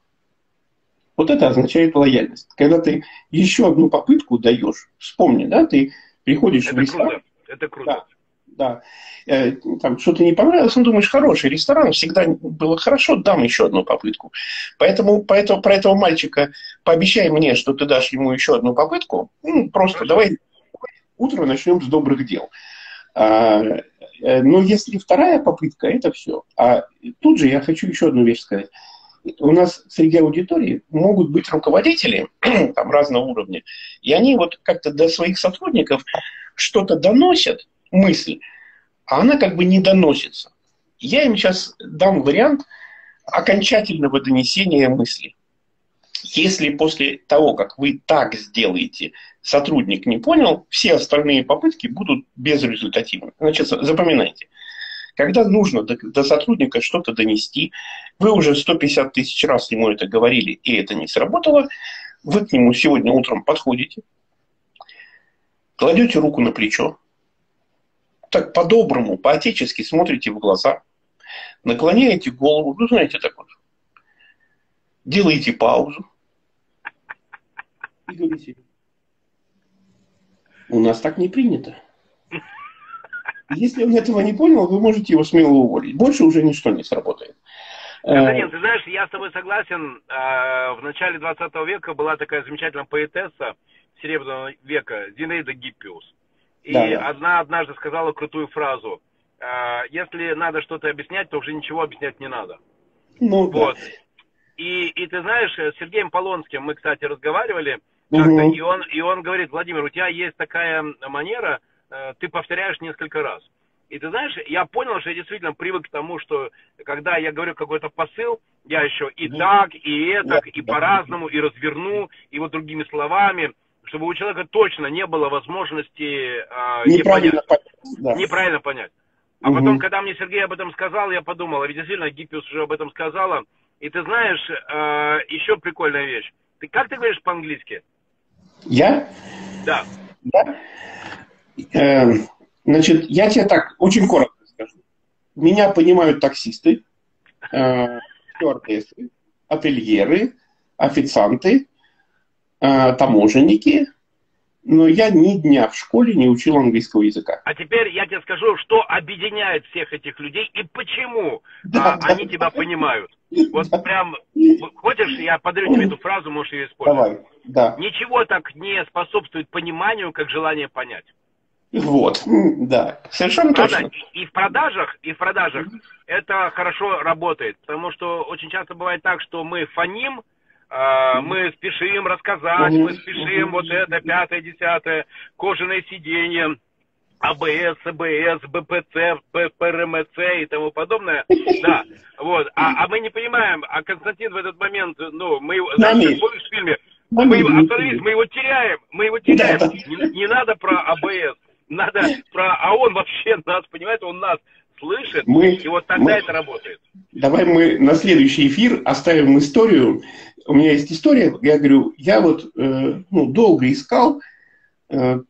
Вот это означает лояльность. Когда ты еще одну попытку даешь, вспомни, да, ты приходишь это в ресторан. Круто. Это круто. Да, да. Э, там что-то не понравилось, ну, думаешь, хороший ресторан, всегда было хорошо, дам еще одну попытку. Поэтому, поэтому про этого мальчика пообещай мне, что ты дашь ему еще одну попытку. Ну, просто хорошо. давай утро начнем с добрых дел. А, но если вторая попытка, это все. А тут же я хочу еще одну вещь сказать. У нас среди аудитории могут быть руководители [CLEARS THROAT] там, разного уровня, и они вот как-то до своих сотрудников что-то доносят, мысль, а она как бы не доносится. Я им сейчас дам вариант окончательного донесения мысли. Если после того, как вы так сделаете, сотрудник не понял, все остальные попытки будут безрезультативны. Значит, запоминайте. Когда нужно до, до сотрудника что-то донести, вы уже 150 тысяч раз ему это говорили, и это не сработало, вы к нему сегодня утром подходите, кладете руку на плечо, так по-доброму, по-отечески смотрите в глаза, наклоняете голову, ну, знаете, так вот, делаете паузу и говорите, у нас так не принято. Если он этого не понял, вы можете его смело уволить. Больше уже ничто не сработает. Константин, ты знаешь, я с тобой согласен. А, в начале 20 века была такая замечательная поэтесса Серебряного века Зинаида Гиппиус. И да, да. одна однажды сказала крутую фразу. «А, если надо что-то объяснять, то уже ничего объяснять не надо. Ну, вот. Да. И, и ты знаешь, с Сергеем Полонским мы, кстати, разговаривали угу. и, он, и он говорит, Владимир, у тебя есть такая манера, э, ты повторяешь несколько раз. И ты знаешь, я понял, что я действительно привык к тому, что когда я говорю какой-то посыл, я еще и так, и это, и по-разному, и разверну, и вот другими словами – чтобы у человека точно не было возможности э, неправильно, понять, понять, да. неправильно понять. А угу. потом, когда мне Сергей об этом сказал, я подумал, а ведь действительно Гиппиус уже об этом сказала. И ты знаешь, э, еще прикольная вещь. Ты как ты говоришь по-английски? Я? Да. Да. Э, значит, я тебе так очень коротко скажу. Меня понимают таксисты, э, стюардессы, ательеры, официанты, э, таможенники, но я ни дня в школе не учил английского языка. А теперь я тебе скажу, что объединяет всех этих людей и почему да, а, да, они тебя понимают. Вот прям, хочешь, я подарю тебе эту фразу, можешь ее использовать. Давай, да. Ничего так не способствует пониманию, как желание понять. Вот, да, совершенно Правда? точно. И в продажах, и в продажах это хорошо работает, потому что очень часто бывает так, что мы фоним, а, мы спешим рассказать, мы спешим вот это, пятое, десятое, кожаное сиденье, АБС, АБС, БПЦ, ПРМЦ и тому подобное. Да, вот. А, а мы не понимаем, а Константин в этот момент, ну, мы, знаешь, помнишь в фильме, мы, остановись, мы его теряем, мы его теряем. Не, не надо про АБС, надо про, а он вообще нас, понимаете, он нас слышит, мы, и вот тогда мы, это работает. Давай мы на следующий эфир оставим историю. У меня есть история, я говорю, я вот э, ну, долго искал э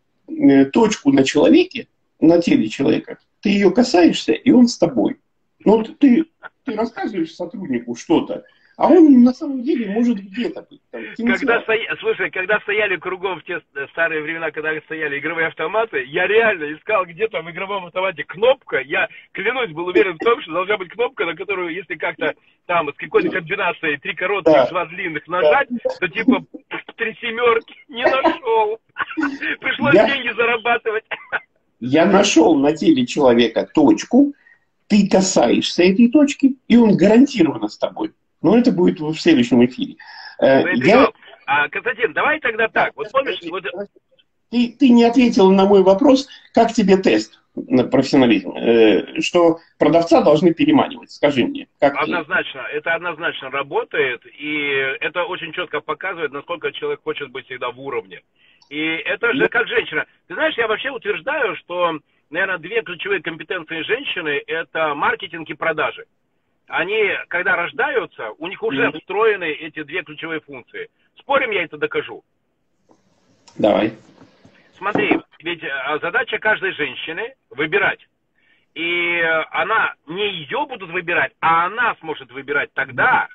точку на человеке, на теле человека. Ты ее касаешься, и он с тобой. Ну, ты, ты рассказываешь сотруднику что-то, а он на самом деле может где-то быть. Там, когда стоя... Слушай, когда стояли кругом в те старые времена, когда стояли игровые автоматы, я реально искал где-то в игровом автомате кнопка. Я, клянусь, был уверен в том, что должна быть кнопка, на которую, если как-то там с какой-то комбинацией три коротких, да. два длинных нажать, да. то типа три семерки не нашел. [LAUGHS] Пришлось я... деньги зарабатывать. Я нашел на теле человека точку, ты касаешься этой точки, и он гарантированно с тобой. Но это будет в следующем эфире. Э, ну, я... а, Константин, давай тогда так. Вот помнишь, вот... Ты, ты не ответил на мой вопрос, как тебе тест? профессионализм, э, что продавца должны переманивать. Скажи мне. Как однозначно. Ты? Это однозначно работает. И это очень четко показывает, насколько человек хочет быть всегда в уровне. И это же как женщина. Ты знаешь, я вообще утверждаю, что, наверное, две ключевые компетенции женщины – это маркетинг и продажи. Они, когда рождаются, у них уже встроены эти две ключевые функции. Спорим, я это докажу? Давай. Смотри, ведь э, задача каждой женщины выбирать. И она, не ее будут выбирать, а она сможет выбирать тогда,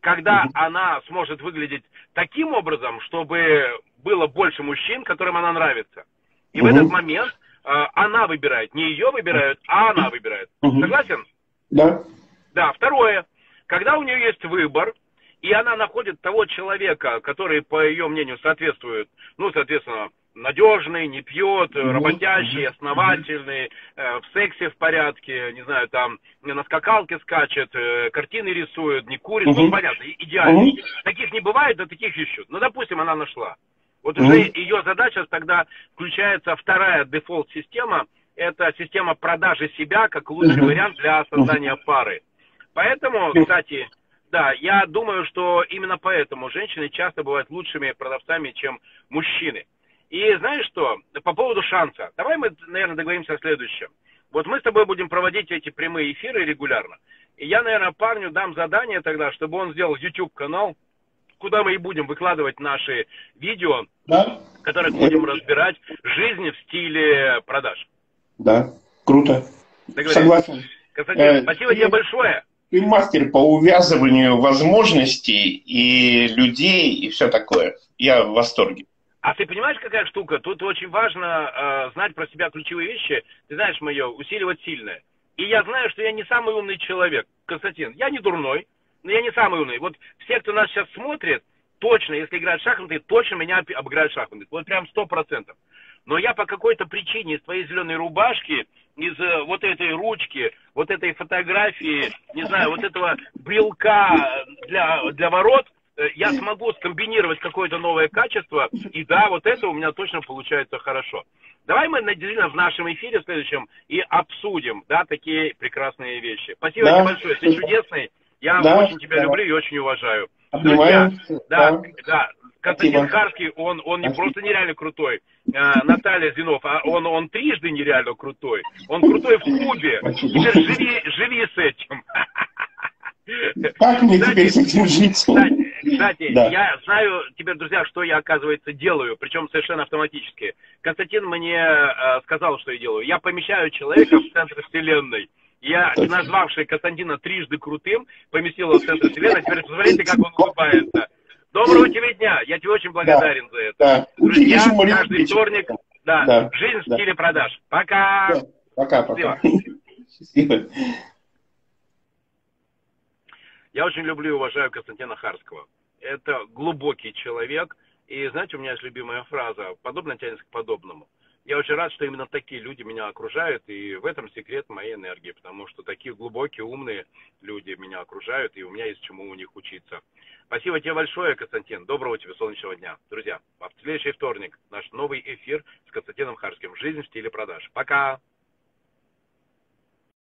когда она сможет выглядеть таким образом, чтобы было больше мужчин, которым она нравится. И угу. в этот момент э, она выбирает, не ее выбирают, а она выбирает. Согласен? Да. Да. Второе, когда у нее есть выбор, и она находит того человека, который, по ее мнению, соответствует, ну, соответственно, надежный, не пьет, работящий, основательный, э, в сексе в порядке, не знаю, там на скакалке скачет, э, картины рисует, не курит, ну понятно, идеально. Таких не бывает, а таких ищут. Ну, допустим, она нашла. Вот уже ее задача тогда включается вторая дефолт-система, это система продажи себя как лучший вариант для создания пары. Поэтому, кстати, да, я думаю, что именно поэтому женщины часто бывают лучшими продавцами, чем мужчины. И знаешь что, по поводу шанса. Давай мы, наверное, договоримся о следующем. Вот мы с тобой будем проводить эти прямые эфиры регулярно. И я, наверное, парню дам задание тогда, чтобы он сделал YouTube-канал, куда мы и будем выкладывать наши видео, да? в которых будем разбирать жизнь в стиле продаж. Да, круто. Согласен. Константин, э, спасибо тебе большое. Ты мастер по увязыванию возможностей и людей и все такое. Я в восторге. А ты понимаешь, какая штука? Тут очень важно э, знать про себя ключевые вещи. Ты знаешь мое, усиливать сильное. И я знаю, что я не самый умный человек, Константин. Я не дурной, но я не самый умный. Вот все, кто нас сейчас смотрит, точно, если играют в шахматы, точно меня обыграют в шахматы. Вот прям сто процентов. Но я по какой-то причине из твоей зеленой рубашки, из э, вот этой ручки, вот этой фотографии, не этого брелка для, для ворот, Э, я смогу скомбинировать какое-то новое качество, и да, вот это у меня точно получается хорошо. Давай мы наделим в нашем эфире в следующем и обсудим, да, такие прекрасные вещи. Спасибо да. тебе большое, ты чудесный. Я да, очень тебя да. люблю и очень уважаю. Друзья, да, да, да. Константин Харский, он, он не просто нереально крутой. А, Наталья Зинов, а он, он трижды нереально крутой. Он крутой в клубе. Теперь живи, живи с этим. [LAUGHS] Как мне кстати, теперь с этим жить? Кстати, кстати да. я знаю теперь, друзья, что я, оказывается, делаю, причем совершенно автоматически. Константин мне э, сказал, что я делаю. Я помещаю человека в центр вселенной. Я, назвавший Константина трижды крутым, поместил его в центр вселенной. Теперь посмотрите, как он улыбается. Доброго тебе дня. Я тебе очень благодарен да, за это. Да. Друзья, каждый вторник, да, да, жизнь в стиле продаж. Пока. Да. Пока, пока. [LAUGHS] Счастливо. Я очень люблю и уважаю Константина Харского. Это глубокий человек. И знаете, у меня есть любимая фраза «подобное тянется к подобному». Я очень рад, что именно такие люди меня окружают, и в этом секрет моей энергии, потому что такие глубокие, умные люди меня окружают, и у меня есть чему у них учиться. Спасибо тебе большое, Константин. Доброго тебе солнечного дня. Друзья, в следующий вторник наш новый эфир с Константином Харским. Жизнь в стиле продаж. Пока!